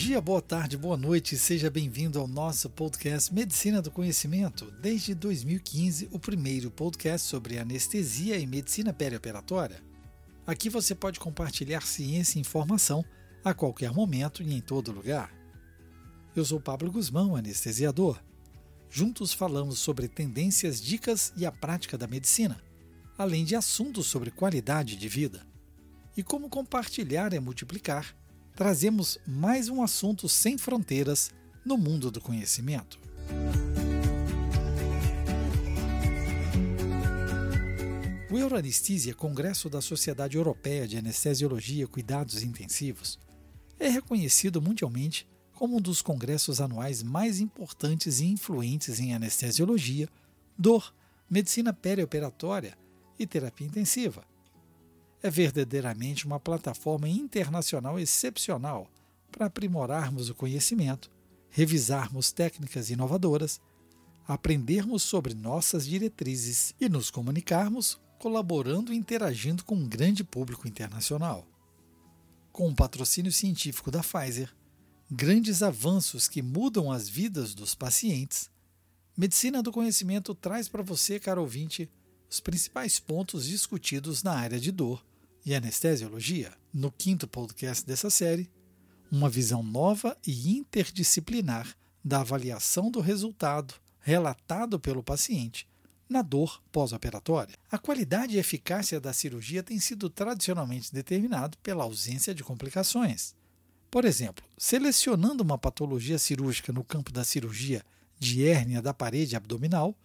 dia, boa tarde, boa noite, seja bem-vindo ao nosso podcast Medicina do Conhecimento. Desde 2015, o primeiro podcast sobre anestesia e medicina perioperatória. Aqui você pode compartilhar ciência e informação a qualquer momento e em todo lugar. Eu sou Pablo Guzmão, anestesiador. Juntos falamos sobre tendências, dicas e a prática da medicina, além de assuntos sobre qualidade de vida. E como compartilhar é multiplicar trazemos mais um assunto sem fronteiras no mundo do conhecimento. O Euroanesthesia, Congresso da Sociedade Europeia de Anestesiologia e Cuidados Intensivos, é reconhecido mundialmente como um dos congressos anuais mais importantes e influentes em anestesiologia, dor, medicina perioperatória e terapia intensiva, é verdadeiramente uma plataforma internacional excepcional para aprimorarmos o conhecimento, revisarmos técnicas inovadoras, aprendermos sobre nossas diretrizes e nos comunicarmos, colaborando e interagindo com um grande público internacional. Com o patrocínio científico da Pfizer, grandes avanços que mudam as vidas dos pacientes, Medicina do Conhecimento traz para você, caro ouvinte, os principais pontos discutidos na área de dor e anestesiologia, no quinto podcast dessa série, uma visão nova e interdisciplinar da avaliação do resultado relatado pelo paciente na dor pós-operatória. A qualidade e eficácia da cirurgia tem sido tradicionalmente determinado pela ausência de complicações. Por exemplo, selecionando uma patologia cirúrgica no campo da cirurgia de hérnia da parede abdominal,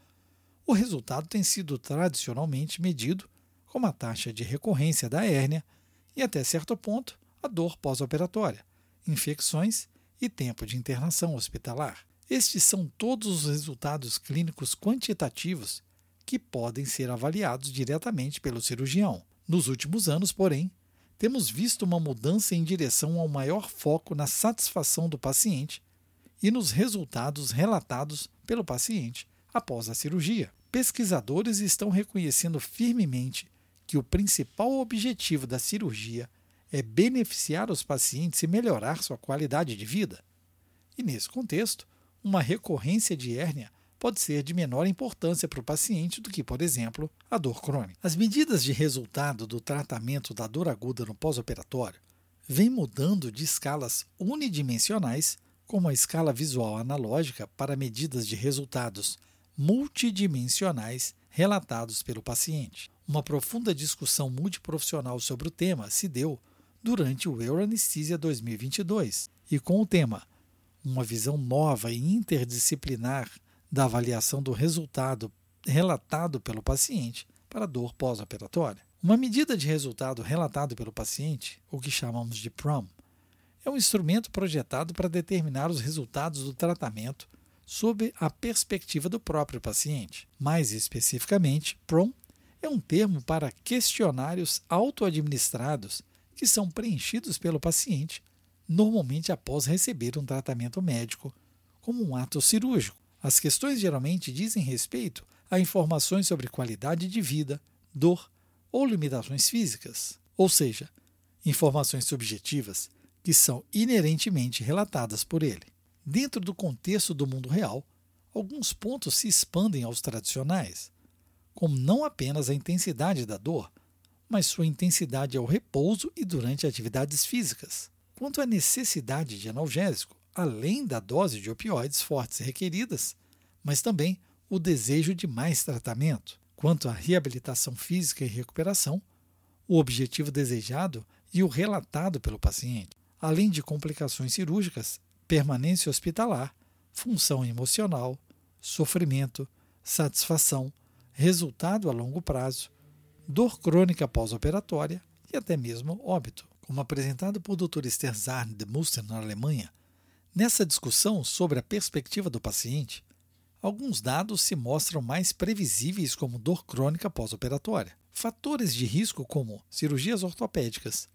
o resultado tem sido tradicionalmente medido como a taxa de recorrência da hérnia e, até certo ponto, a dor pós-operatória, infecções e tempo de internação hospitalar. Estes são todos os resultados clínicos quantitativos que podem ser avaliados diretamente pelo cirurgião. Nos últimos anos, porém, temos visto uma mudança em direção ao maior foco na satisfação do paciente e nos resultados relatados pelo paciente após a cirurgia. Pesquisadores estão reconhecendo firmemente que o principal objetivo da cirurgia é beneficiar os pacientes e melhorar sua qualidade de vida. E nesse contexto, uma recorrência de hérnia pode ser de menor importância para o paciente do que, por exemplo, a dor crônica. As medidas de resultado do tratamento da dor aguda no pós-operatório vêm mudando de escalas unidimensionais, como a escala visual analógica, para medidas de resultados multidimensionais relatados pelo paciente. Uma profunda discussão multiprofissional sobre o tema se deu durante o Euroanesthesia 2022 e com o tema Uma visão nova e interdisciplinar da avaliação do resultado relatado pelo paciente para dor pós-operatória. Uma medida de resultado relatado pelo paciente, o que chamamos de PROM, é um instrumento projetado para determinar os resultados do tratamento sob a perspectiva do próprio paciente. Mais especificamente, PROM é um termo para questionários auto-administrados que são preenchidos pelo paciente, normalmente após receber um tratamento médico, como um ato cirúrgico. As questões geralmente dizem respeito a informações sobre qualidade de vida, dor ou limitações físicas, ou seja, informações subjetivas que são inerentemente relatadas por ele. Dentro do contexto do mundo real, alguns pontos se expandem aos tradicionais, como não apenas a intensidade da dor, mas sua intensidade ao repouso e durante atividades físicas. Quanto à necessidade de analgésico, além da dose de opioides fortes requeridas, mas também o desejo de mais tratamento. Quanto à reabilitação física e recuperação, o objetivo desejado e o relatado pelo paciente, além de complicações cirúrgicas permanência hospitalar, função emocional, sofrimento, satisfação, resultado a longo prazo, dor crônica pós-operatória e até mesmo óbito. Como apresentado por Dr. Sterzarn de Muster na Alemanha, nessa discussão sobre a perspectiva do paciente, alguns dados se mostram mais previsíveis como dor crônica pós-operatória. Fatores de risco como cirurgias ortopédicas,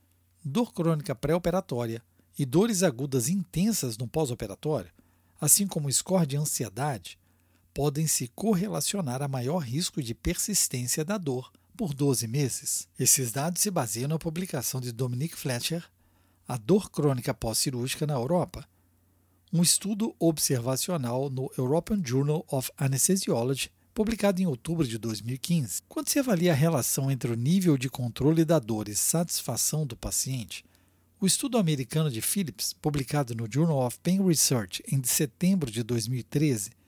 dor crônica pré-operatória, e dores agudas intensas no pós-operatório, assim como score de ansiedade, podem se correlacionar a maior risco de persistência da dor por 12 meses. Esses dados se baseiam na publicação de Dominic Fletcher, a dor crônica pós-cirúrgica na Europa. Um estudo observacional no European Journal of Anesthesiology, publicado em outubro de 2015. Quando se avalia a relação entre o nível de controle da dor e satisfação do paciente, o estudo americano de Phillips, publicado no Journal of Pain Research em setembro de 2013,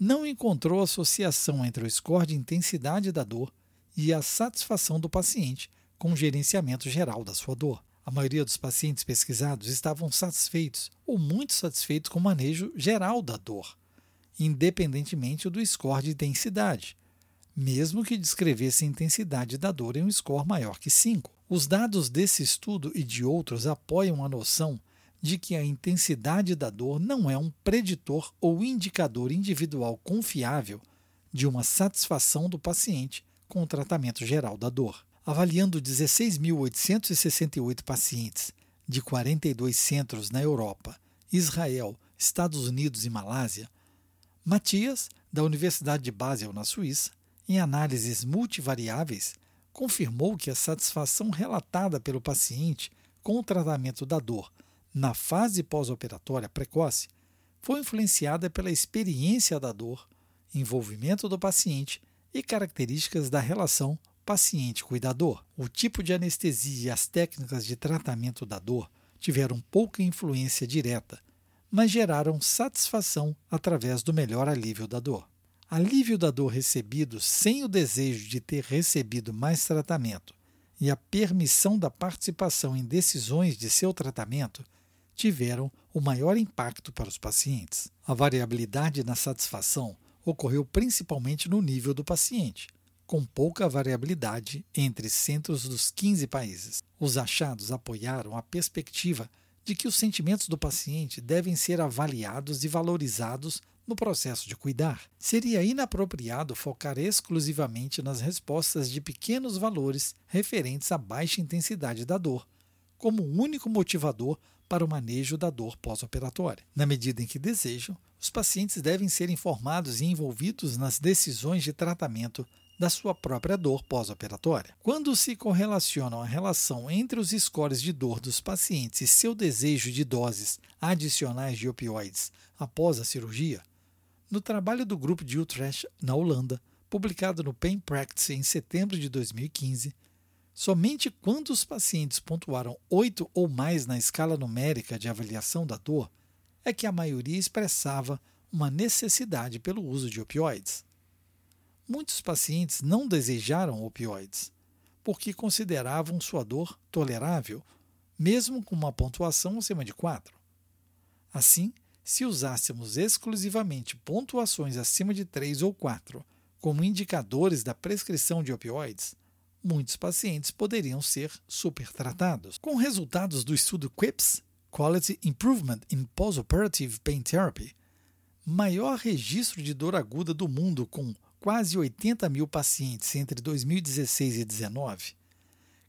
não encontrou associação entre o score de intensidade da dor e a satisfação do paciente com o gerenciamento geral da sua dor. A maioria dos pacientes pesquisados estavam satisfeitos ou muito satisfeitos com o manejo geral da dor, independentemente do score de intensidade, mesmo que descrevesse a intensidade da dor em um score maior que 5. Os dados desse estudo e de outros apoiam a noção de que a intensidade da dor não é um preditor ou indicador individual confiável de uma satisfação do paciente com o tratamento geral da dor. Avaliando 16.868 pacientes de 42 centros na Europa, Israel, Estados Unidos e Malásia, Matias, da Universidade de Basel, na Suíça, em análises multivariáveis, confirmou que a satisfação relatada pelo paciente com o tratamento da dor na fase pós-operatória precoce foi influenciada pela experiência da dor, envolvimento do paciente e características da relação paciente-cuidador. O tipo de anestesia e as técnicas de tratamento da dor tiveram pouca influência direta, mas geraram satisfação através do melhor alívio da dor. Alívio da dor recebido sem o desejo de ter recebido mais tratamento e a permissão da participação em decisões de seu tratamento tiveram o maior impacto para os pacientes. A variabilidade na satisfação ocorreu principalmente no nível do paciente com pouca variabilidade entre centros dos 15 países. Os achados apoiaram a perspectiva de que os sentimentos do paciente devem ser avaliados e valorizados no processo de cuidar. Seria inapropriado focar exclusivamente nas respostas de pequenos valores referentes à baixa intensidade da dor, como único motivador para o manejo da dor pós-operatória. Na medida em que desejam, os pacientes devem ser informados e envolvidos nas decisões de tratamento da sua própria dor pós-operatória. Quando se correlacionam a relação entre os scores de dor dos pacientes e seu desejo de doses adicionais de opioides após a cirurgia, no trabalho do grupo de Utrecht, na Holanda, publicado no Pain Practice em setembro de 2015, somente quando os pacientes pontuaram 8 ou mais na escala numérica de avaliação da dor é que a maioria expressava uma necessidade pelo uso de opioides muitos pacientes não desejaram opioides, porque consideravam sua dor tolerável, mesmo com uma pontuação acima de 4. Assim, se usássemos exclusivamente pontuações acima de 3 ou 4 como indicadores da prescrição de opioides, muitos pacientes poderiam ser supertratados. Com resultados do estudo QIPS, Quality Improvement in Postoperative Pain Therapy, maior registro de dor aguda do mundo com quase 80 mil pacientes entre 2016 e 2019,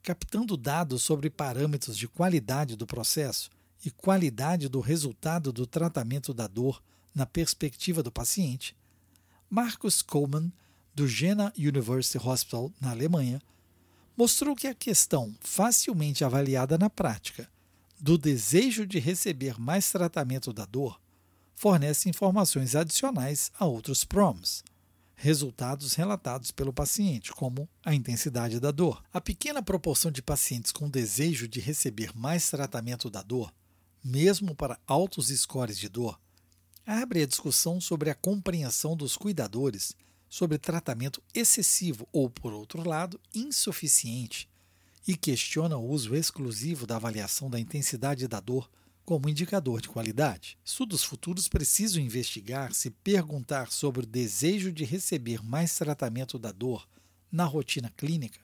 captando dados sobre parâmetros de qualidade do processo e qualidade do resultado do tratamento da dor na perspectiva do paciente, Marcus Coleman, do Jena University Hospital, na Alemanha, mostrou que a questão facilmente avaliada na prática do desejo de receber mais tratamento da dor fornece informações adicionais a outros PROMs resultados relatados pelo paciente, como a intensidade da dor. A pequena proporção de pacientes com desejo de receber mais tratamento da dor, mesmo para altos scores de dor, abre a discussão sobre a compreensão dos cuidadores sobre tratamento excessivo ou, por outro lado, insuficiente, e questiona o uso exclusivo da avaliação da intensidade da dor como indicador de qualidade. Estudos futuros precisam investigar se perguntar sobre o desejo de receber mais tratamento da dor na rotina clínica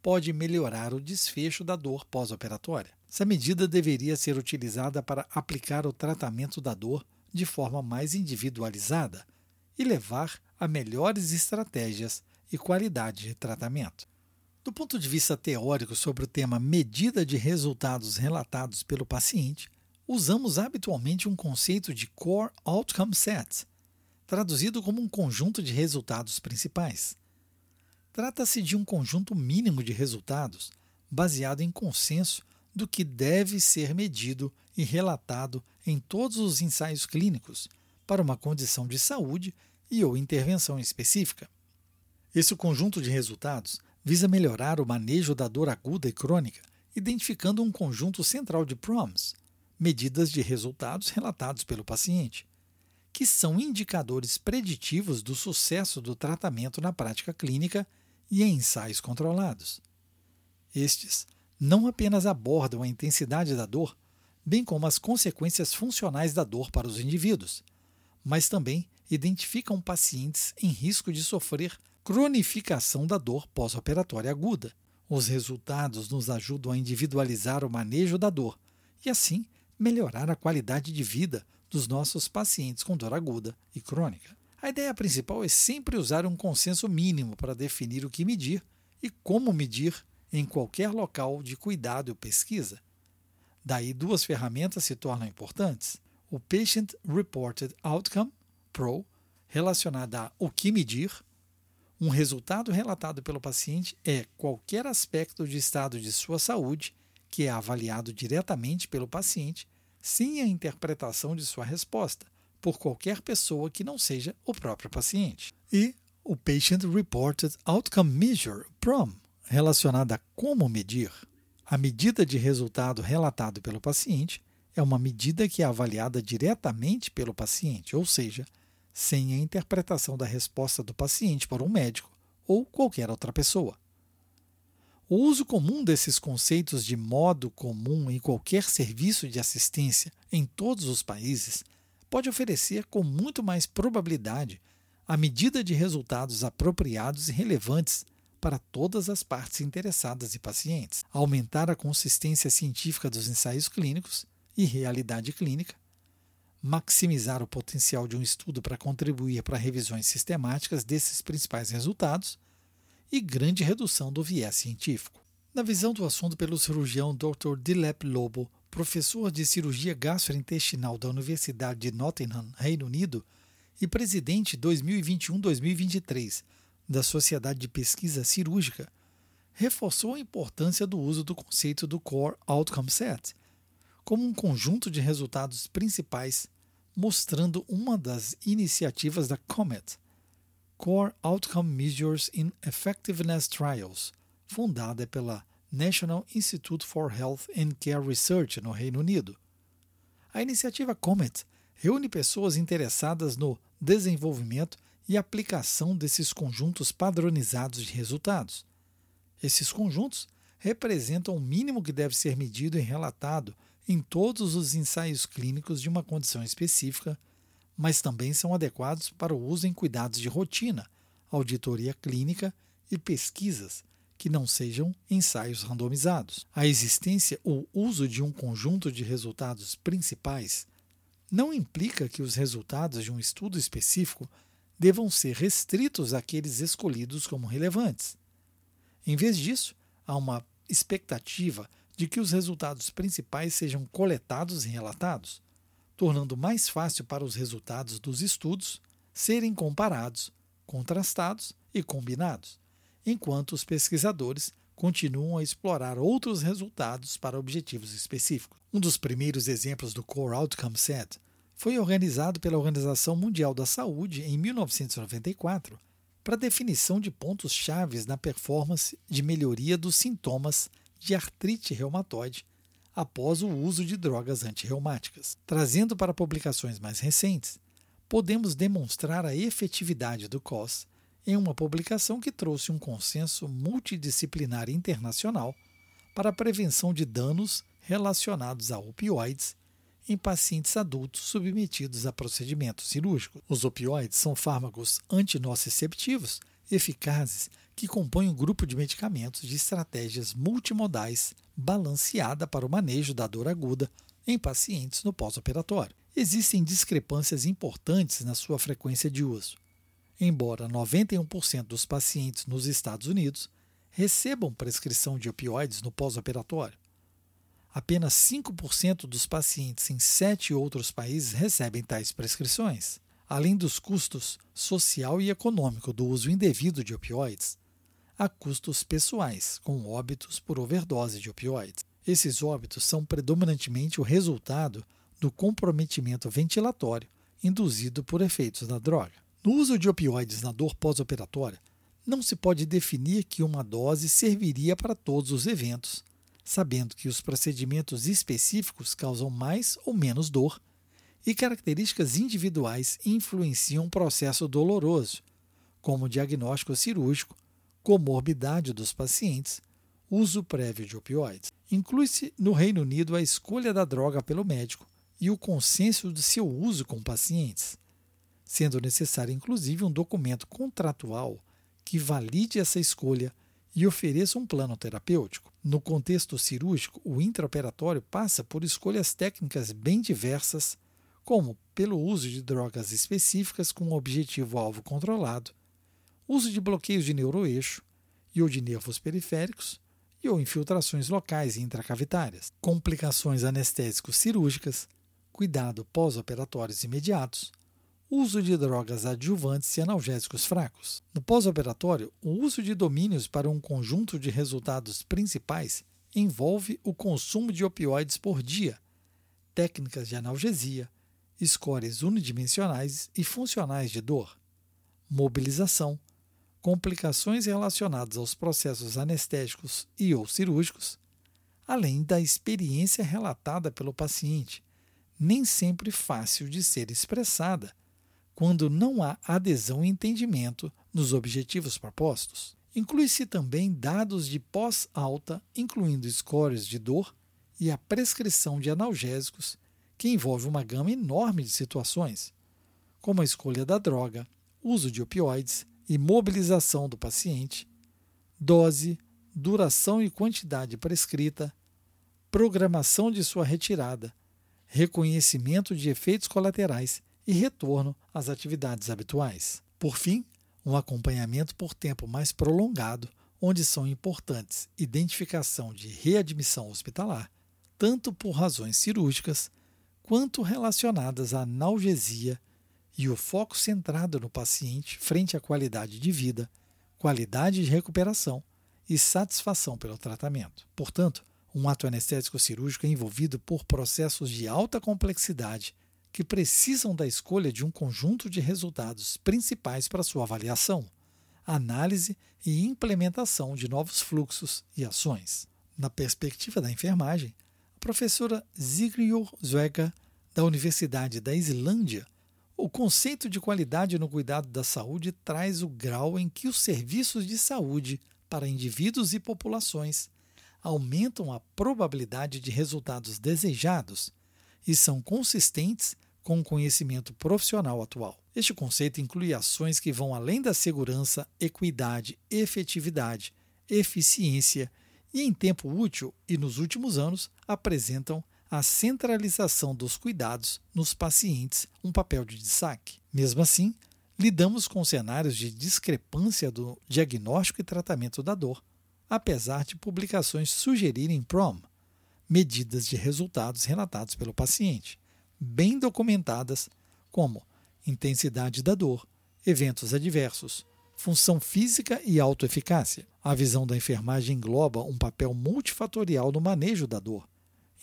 pode melhorar o desfecho da dor pós-operatória. Essa medida deveria ser utilizada para aplicar o tratamento da dor de forma mais individualizada e levar a melhores estratégias e qualidade de tratamento. Do ponto de vista teórico sobre o tema medida de resultados relatados pelo paciente, usamos habitualmente um conceito de Core Outcome Set, traduzido como um conjunto de resultados principais. Trata-se de um conjunto mínimo de resultados baseado em consenso do que deve ser medido e relatado em todos os ensaios clínicos para uma condição de saúde e ou intervenção específica. Esse conjunto de resultados visa melhorar o manejo da dor aguda e crônica, identificando um conjunto central de PROMs, medidas de resultados relatados pelo paciente, que são indicadores preditivos do sucesso do tratamento na prática clínica e em ensaios controlados. Estes não apenas abordam a intensidade da dor, bem como as consequências funcionais da dor para os indivíduos, mas também identificam pacientes em risco de sofrer cronificação da dor pós-operatória aguda. Os resultados nos ajudam a individualizar o manejo da dor e, assim, melhorar a qualidade de vida dos nossos pacientes com dor aguda e crônica. A ideia principal é sempre usar um consenso mínimo para definir o que medir e como medir em qualquer local de cuidado e pesquisa. Daí, duas ferramentas se tornam importantes: o Patient Reported Outcome, PRO, relacionada a o que medir. Um resultado relatado pelo paciente é qualquer aspecto de estado de sua saúde que é avaliado diretamente pelo paciente sem a interpretação de sua resposta por qualquer pessoa que não seja o próprio paciente. E o Patient Reported Outcome Measure, PROM, relacionada a como medir. A medida de resultado relatado pelo paciente é uma medida que é avaliada diretamente pelo paciente, ou seja, sem a interpretação da resposta do paciente por um médico ou qualquer outra pessoa. O uso comum desses conceitos de modo comum em qualquer serviço de assistência em todos os países pode oferecer com muito mais probabilidade a medida de resultados apropriados e relevantes para todas as partes interessadas e pacientes, aumentar a consistência científica dos ensaios clínicos e realidade clínica, maximizar o potencial de um estudo para contribuir para revisões sistemáticas desses principais resultados e grande redução do viés científico. Na visão do assunto pelo cirurgião Dr. Dilep Lobo, professor de cirurgia gastrointestinal da Universidade de Nottingham, Reino Unido, e presidente 2021-2023 da Sociedade de Pesquisa Cirúrgica, reforçou a importância do uso do conceito do Core Outcome Set como um conjunto de resultados principais, mostrando uma das iniciativas da COMET, Core Outcome Measures in Effectiveness Trials, fundada pela National Institute for Health and Care Research no Reino Unido. A iniciativa COMET reúne pessoas interessadas no desenvolvimento e aplicação desses conjuntos padronizados de resultados. Esses conjuntos representam o mínimo que deve ser medido e relatado em todos os ensaios clínicos de uma condição específica, mas também são adequados para o uso em cuidados de rotina, auditoria clínica e pesquisas que não sejam ensaios randomizados. A existência ou uso de um conjunto de resultados principais não implica que os resultados de um estudo específico devam ser restritos àqueles escolhidos como relevantes. Em vez disso, há uma expectativa de que os resultados principais sejam coletados e relatados, tornando mais fácil para os resultados dos estudos serem comparados, contrastados e combinados, enquanto os pesquisadores continuam a explorar outros resultados para objetivos específicos. Um dos primeiros exemplos do Core Outcome Set foi organizado pela Organização Mundial da Saúde em 1994 para definição de pontos chaves na performance de melhoria dos sintomas de artrite reumatoide após o uso de drogas antirreumáticas. Trazendo para publicações mais recentes, podemos demonstrar a efetividade do COS em uma publicação que trouxe um consenso multidisciplinar internacional para a prevenção de danos relacionados a opioides em pacientes adultos submetidos a procedimentos cirúrgicos. Os opioides são fármacos antinociceptivos eficazes que compõem um grupo de medicamentos de estratégias multimodais balanceada para o manejo da dor aguda em pacientes no pós-operatório. Existem discrepâncias importantes na sua frequência de uso. Embora 91% dos pacientes nos Estados Unidos recebam prescrição de opioides no pós-operatório, apenas 5% dos pacientes em sete outros países recebem tais prescrições. Além dos custos social e econômico do uso indevido de opioides, há custos pessoais, com óbitos por overdose de opioides. Esses óbitos são predominantemente o resultado do comprometimento ventilatório induzido por efeitos da droga. No uso de opioides na dor pós-operatória, não se pode definir que uma dose serviria para todos os eventos, sabendo que os procedimentos específicos causam mais ou menos dor e características individuais influenciam o processo doloroso, como diagnóstico cirúrgico, comorbidade dos pacientes, uso prévio de opioides. Inclui-se no Reino Unido a escolha da droga pelo médico e o consenso de seu uso com pacientes, sendo necessário inclusive um documento contratual que valide essa escolha e ofereça um plano terapêutico. No contexto cirúrgico, o intraoperatório passa por escolhas técnicas bem diversas, como pelo uso de drogas específicas com objetivo-alvo controlado, uso de bloqueios de neuroeixo e ou de nervos periféricos, e ou infiltrações locais e intracavitárias, complicações anestésicos cirúrgicas, cuidado pós-operatórios imediatos, uso de drogas adjuvantes e analgésicos fracos. No pós-operatório, o uso de domínios para um conjunto de resultados principais envolve o consumo de opioides por dia, técnicas de analgesia, scores unidimensionais e funcionais de dor, mobilização, complicações relacionadas aos processos anestésicos e ou cirúrgicos, além da experiência relatada pelo paciente, nem sempre fácil de ser expressada, quando não há adesão e entendimento nos objetivos propostos. Inclui-se também dados de pós-alta, incluindo scores de dor e a prescrição de analgésicos, que envolve uma gama enorme de situações, como a escolha da droga, uso de opioides, e mobilização do paciente, dose, duração e quantidade prescrita, programação de sua retirada, reconhecimento de efeitos colaterais e retorno às atividades habituais. Por fim, um acompanhamento por tempo mais prolongado, onde são importantes identificação de readmissão hospitalar, tanto por razões cirúrgicas quanto relacionadas à analgesia e o foco centrado no paciente frente à qualidade de vida, qualidade de recuperação e satisfação pelo tratamento. Portanto, um ato anestésico cirúrgico é envolvido por processos de alta complexidade que precisam da escolha de um conjunto de resultados principais para sua avaliação, análise e implementação de novos fluxos e ações. Na perspectiva da enfermagem, a professora Sigridur Zweger, da Universidade da Islândia, o conceito de qualidade no cuidado da saúde traz o grau em que os serviços de saúde para indivíduos e populações aumentam a probabilidade de resultados desejados e são consistentes com o conhecimento profissional atual. Este conceito inclui ações que vão além da segurança, equidade, efetividade, eficiência e, em tempo útil e nos últimos anos, apresentam a centralização dos cuidados nos pacientes um papel de destaque. Mesmo assim, lidamos com cenários de discrepância do diagnóstico e tratamento da dor, apesar de publicações sugerirem PROM, medidas de resultados relatados pelo paciente, bem documentadas, como intensidade da dor, eventos adversos, função física e autoeficácia. A visão da enfermagem engloba um papel multifatorial no manejo da dor,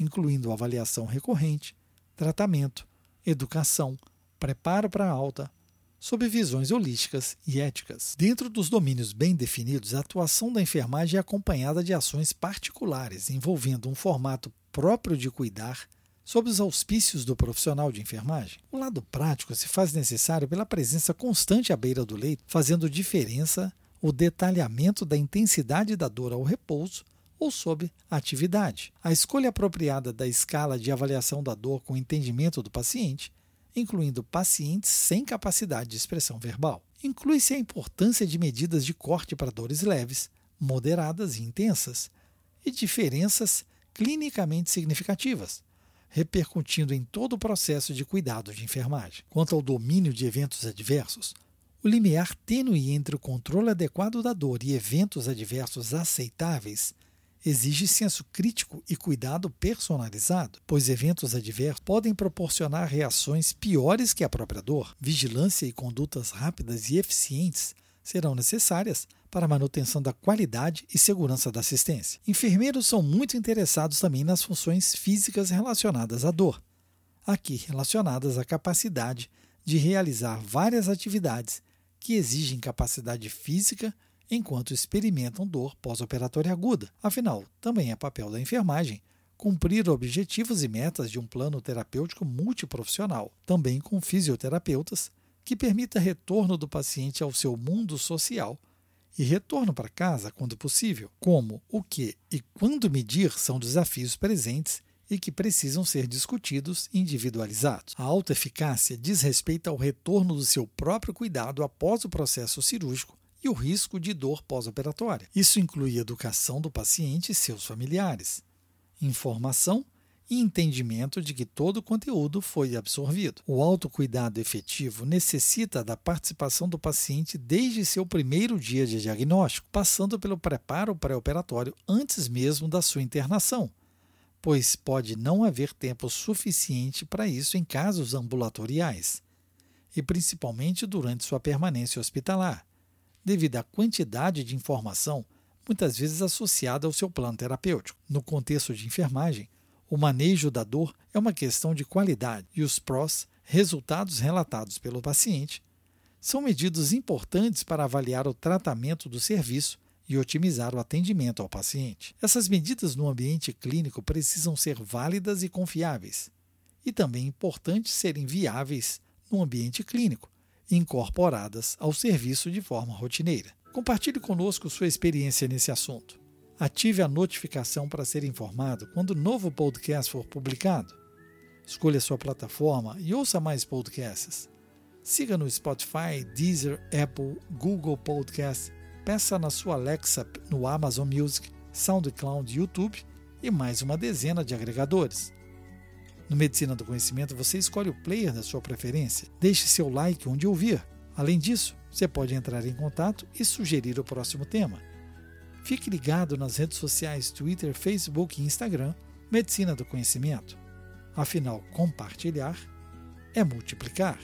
incluindo avaliação recorrente, tratamento, educação, preparo para a alta, sob visões holísticas e éticas. Dentro dos domínios bem definidos, a atuação da enfermagem é acompanhada de ações particulares, envolvendo um formato próprio de cuidar, sob os auspícios do profissional de enfermagem. O lado prático se faz necessário pela presença constante à beira do leito, fazendo diferença o detalhamento da intensidade da dor ao repouso ou sob atividade. A escolha apropriada da escala de avaliação da dor com entendimento do paciente, incluindo pacientes sem capacidade de expressão verbal. Inclui-se a importância de medidas de corte para dores leves, moderadas e intensas, e diferenças clinicamente significativas, repercutindo em todo o processo de cuidado de enfermagem. Quanto ao domínio de eventos adversos, o limiar tênue entre o controle adequado da dor e eventos adversos aceitáveis exige senso crítico e cuidado personalizado, pois eventos adversos podem proporcionar reações piores que a própria dor. Vigilância e condutas rápidas e eficientes serão necessárias para a manutenção da qualidade e segurança da assistência. Enfermeiros são muito interessados também nas funções físicas relacionadas à dor, aqui relacionadas à capacidade de realizar várias atividades que exigem capacidade física enquanto experimentam dor pós-operatória aguda. Afinal, também é papel da enfermagem cumprir objetivos e metas de um plano terapêutico multiprofissional, também com fisioterapeutas, que permita retorno do paciente ao seu mundo social e retorno para casa quando possível. Como, o que e quando medir são desafios presentes e que precisam ser discutidos e individualizados. A alta eficácia diz respeito ao retorno do seu próprio cuidado após o processo cirúrgico e o risco de dor pós-operatória. Isso inclui educação do paciente e seus familiares informação e entendimento de que todo o conteúdo foi absorvido. O autocuidado efetivo necessita da participação do paciente desde seu primeiro dia de diagnóstico, passando pelo preparo pré-operatório antes mesmo da sua internação, pois pode não haver tempo suficiente para isso em casos ambulatoriais, e principalmente durante sua permanência hospitalar, devido à quantidade de informação muitas vezes associada ao seu plano terapêutico. No contexto de enfermagem, o manejo da dor é uma questão de qualidade e os prós, resultados relatados pelo paciente, são medidas importantes para avaliar o tratamento do serviço e otimizar o atendimento ao paciente. Essas medidas no ambiente clínico precisam ser válidas e confiáveis, e também importantes serem viáveis no ambiente clínico, incorporadas ao serviço de forma rotineira. Compartilhe conosco sua experiência nesse assunto. Ative a notificação para ser informado quando o novo podcast for publicado. Escolha sua plataforma e ouça mais podcasts. Siga no Spotify, Deezer, Apple, Google Podcast. Peça na sua Alexa no Amazon Music, SoundCloud, YouTube e mais uma dezena de agregadores. No Medicina do Conhecimento, você escolhe o player da sua preferência. Deixe seu like onde ouvir. Além disso, você pode entrar em contato e sugerir o próximo tema. Fique ligado nas redes sociais Twitter, Facebook e Instagram Medicina do Conhecimento. Afinal, compartilhar é multiplicar.